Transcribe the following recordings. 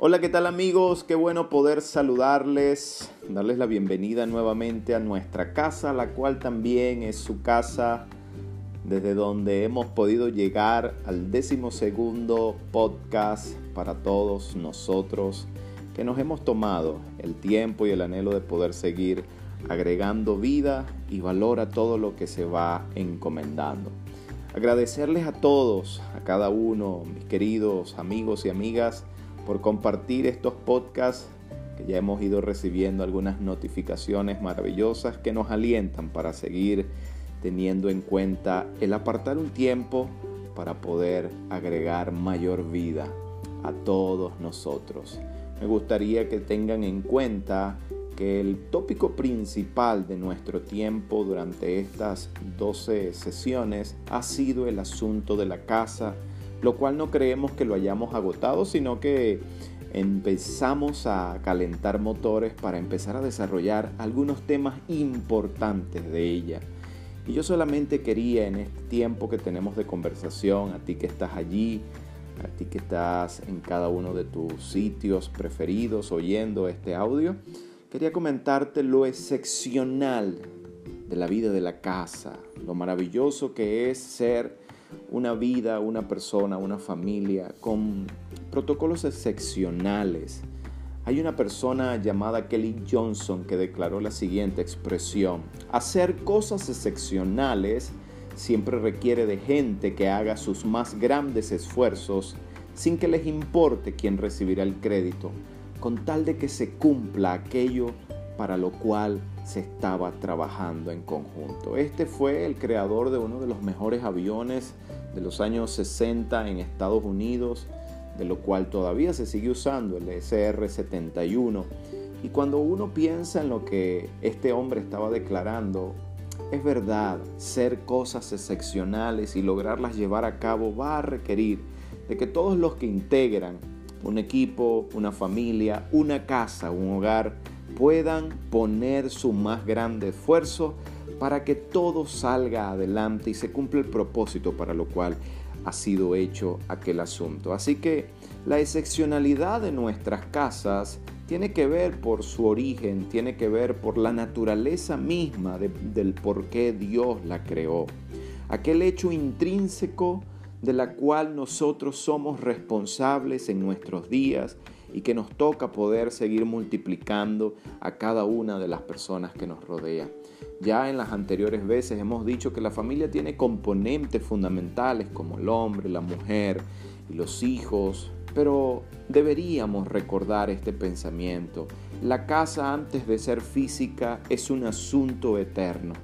Hola, ¿qué tal amigos? Qué bueno poder saludarles, darles la bienvenida nuevamente a nuestra casa, la cual también es su casa, desde donde hemos podido llegar al décimo segundo podcast para todos nosotros, que nos hemos tomado el tiempo y el anhelo de poder seguir agregando vida y valor a todo lo que se va encomendando. Agradecerles a todos, a cada uno, mis queridos amigos y amigas, por compartir estos podcasts que ya hemos ido recibiendo algunas notificaciones maravillosas que nos alientan para seguir teniendo en cuenta el apartar un tiempo para poder agregar mayor vida a todos nosotros. Me gustaría que tengan en cuenta que el tópico principal de nuestro tiempo durante estas 12 sesiones ha sido el asunto de la casa lo cual no creemos que lo hayamos agotado, sino que empezamos a calentar motores para empezar a desarrollar algunos temas importantes de ella. Y yo solamente quería en este tiempo que tenemos de conversación, a ti que estás allí, a ti que estás en cada uno de tus sitios preferidos oyendo este audio, quería comentarte lo excepcional de la vida de la casa, lo maravilloso que es ser una vida, una persona, una familia con protocolos excepcionales. Hay una persona llamada Kelly Johnson que declaró la siguiente expresión. Hacer cosas excepcionales siempre requiere de gente que haga sus más grandes esfuerzos sin que les importe quién recibirá el crédito, con tal de que se cumpla aquello para lo cual se estaba trabajando en conjunto. Este fue el creador de uno de los mejores aviones de los años 60 en Estados Unidos, de lo cual todavía se sigue usando, el SR-71. Y cuando uno piensa en lo que este hombre estaba declarando, es verdad, ser cosas excepcionales y lograrlas llevar a cabo va a requerir de que todos los que integran un equipo, una familia, una casa, un hogar, puedan poner su más grande esfuerzo para que todo salga adelante y se cumpla el propósito para lo cual ha sido hecho aquel asunto. Así que la excepcionalidad de nuestras casas tiene que ver por su origen, tiene que ver por la naturaleza misma del por qué Dios la creó. Aquel hecho intrínseco de la cual nosotros somos responsables en nuestros días y que nos toca poder seguir multiplicando a cada una de las personas que nos rodean. Ya en las anteriores veces hemos dicho que la familia tiene componentes fundamentales como el hombre, la mujer y los hijos, pero deberíamos recordar este pensamiento. La casa antes de ser física es un asunto eterno.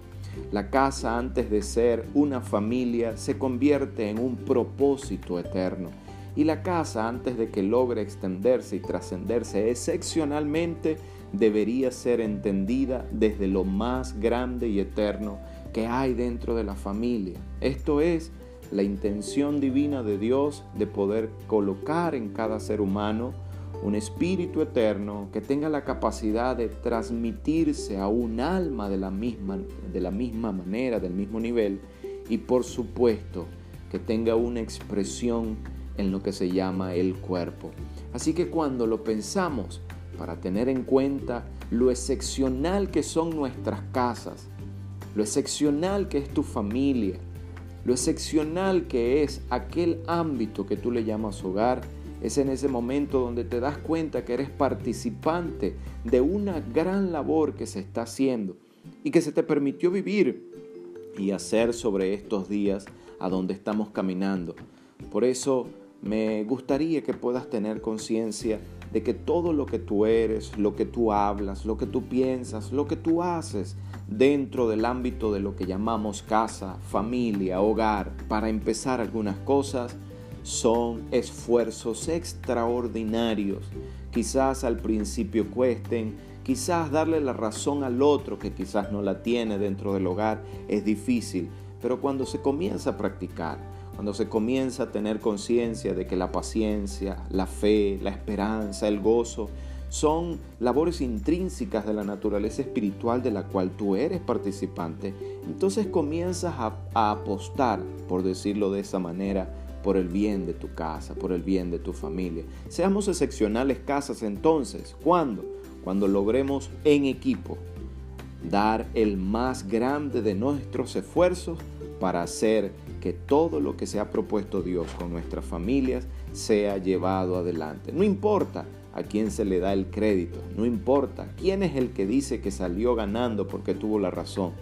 La casa antes de ser una familia se convierte en un propósito eterno y la casa, antes de que logre extenderse y trascenderse excepcionalmente, debería ser entendida desde lo más grande y eterno que hay dentro de la familia. Esto es la intención divina de Dios de poder colocar en cada ser humano un espíritu eterno que tenga la capacidad de transmitirse a un alma de la misma, de la misma manera, del mismo nivel, y por supuesto que tenga una expresión en lo que se llama el cuerpo. Así que cuando lo pensamos, para tener en cuenta lo excepcional que son nuestras casas, lo excepcional que es tu familia, lo excepcional que es aquel ámbito que tú le llamas hogar, es en ese momento donde te das cuenta que eres participante de una gran labor que se está haciendo y que se te permitió vivir y hacer sobre estos días a donde estamos caminando. Por eso me gustaría que puedas tener conciencia de que todo lo que tú eres, lo que tú hablas, lo que tú piensas, lo que tú haces dentro del ámbito de lo que llamamos casa, familia, hogar, para empezar algunas cosas, son esfuerzos extraordinarios. Quizás al principio cuesten, quizás darle la razón al otro que quizás no la tiene dentro del hogar es difícil, pero cuando se comienza a practicar, cuando se comienza a tener conciencia de que la paciencia, la fe, la esperanza, el gozo, son labores intrínsecas de la naturaleza espiritual de la cual tú eres participante, entonces comienzas a, apostar, por decirlo de esa manera, por el bien de tu casa, por el bien de tu familia. Seamos excepcionales casas entonces. ¿Cuándo? Cuando logremos en equipo dar el más grande de nuestros esfuerzos para hacer que todo lo que se ha propuesto Dios con nuestras familias sea llevado adelante. No importa a quién se le da el crédito, no importa quién es el que dice que salió ganando porque tuvo la razón.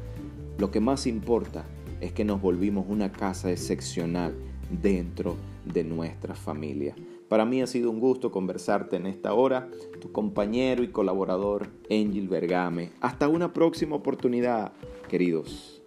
Lo que más importa es que nos volvimos una casa excepcional dentro de nuestra familia. Para mí ha sido un gusto conversarte en esta hora, tu compañero y colaborador Angel Bergame. Hasta una próxima oportunidad, queridos.